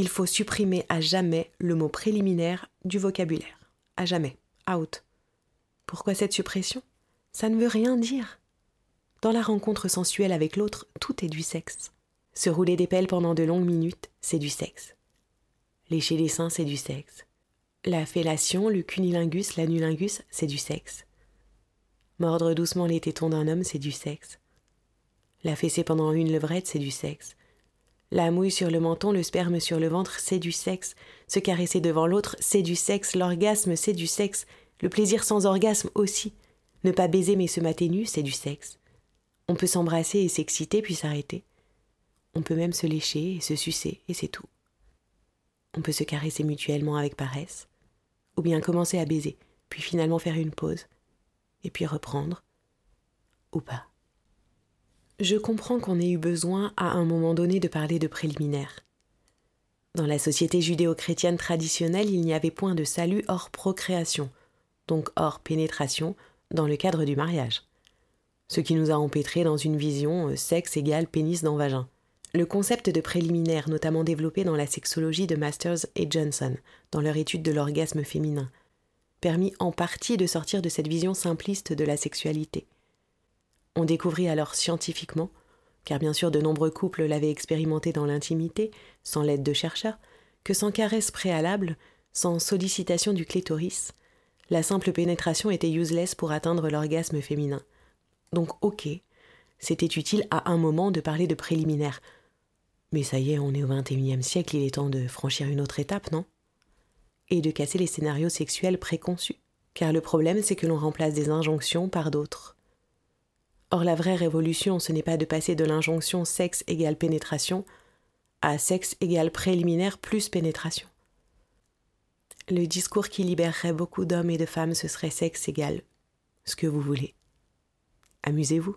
Il faut supprimer à jamais le mot préliminaire du vocabulaire. À jamais. Out. Pourquoi cette suppression? Ça ne veut rien dire. Dans la rencontre sensuelle avec l'autre, tout est du sexe. Se rouler des pelles pendant de longues minutes, c'est du sexe. Lécher les seins, c'est du sexe. La fellation, le cunilingus, l'anulingus, c'est du sexe. Mordre doucement les tétons d'un homme, c'est du sexe. La fesser pendant une levrette, c'est du sexe. La mouille sur le menton, le sperme sur le ventre, c'est du sexe. Se caresser devant l'autre, c'est du sexe. L'orgasme, c'est du sexe. Le plaisir sans orgasme aussi. Ne pas baiser mais se mater nu, c'est du sexe. On peut s'embrasser et s'exciter puis s'arrêter. On peut même se lécher et se sucer et c'est tout. On peut se caresser mutuellement avec paresse, ou bien commencer à baiser, puis finalement faire une pause, et puis reprendre, ou pas. Je comprends qu'on ait eu besoin à un moment donné de parler de préliminaires. Dans la société judéo-chrétienne traditionnelle, il n'y avait point de salut hors procréation, donc hors pénétration, dans le cadre du mariage. Ce qui nous a empêtrés dans une vision euh, sexe égale pénis dans vagin. Le concept de préliminaire, notamment développé dans la sexologie de Masters et Johnson, dans leur étude de l'orgasme féminin, permit en partie de sortir de cette vision simpliste de la sexualité. On découvrit alors scientifiquement, car bien sûr de nombreux couples l'avaient expérimenté dans l'intimité, sans l'aide de chercheurs, que sans caresse préalable, sans sollicitation du clitoris, la simple pénétration était useless pour atteindre l'orgasme féminin. Donc ok, c'était utile à un moment de parler de préliminaire. Mais ça y est, on est au XXIe siècle, il est temps de franchir une autre étape, non? Et de casser les scénarios sexuels préconçus. Car le problème, c'est que l'on remplace des injonctions par d'autres. Or la vraie révolution, ce n'est pas de passer de l'injonction sexe égale pénétration à sexe égale préliminaire plus pénétration. Le discours qui libérerait beaucoup d'hommes et de femmes, ce serait sexe égal ce que vous voulez. Amusez-vous.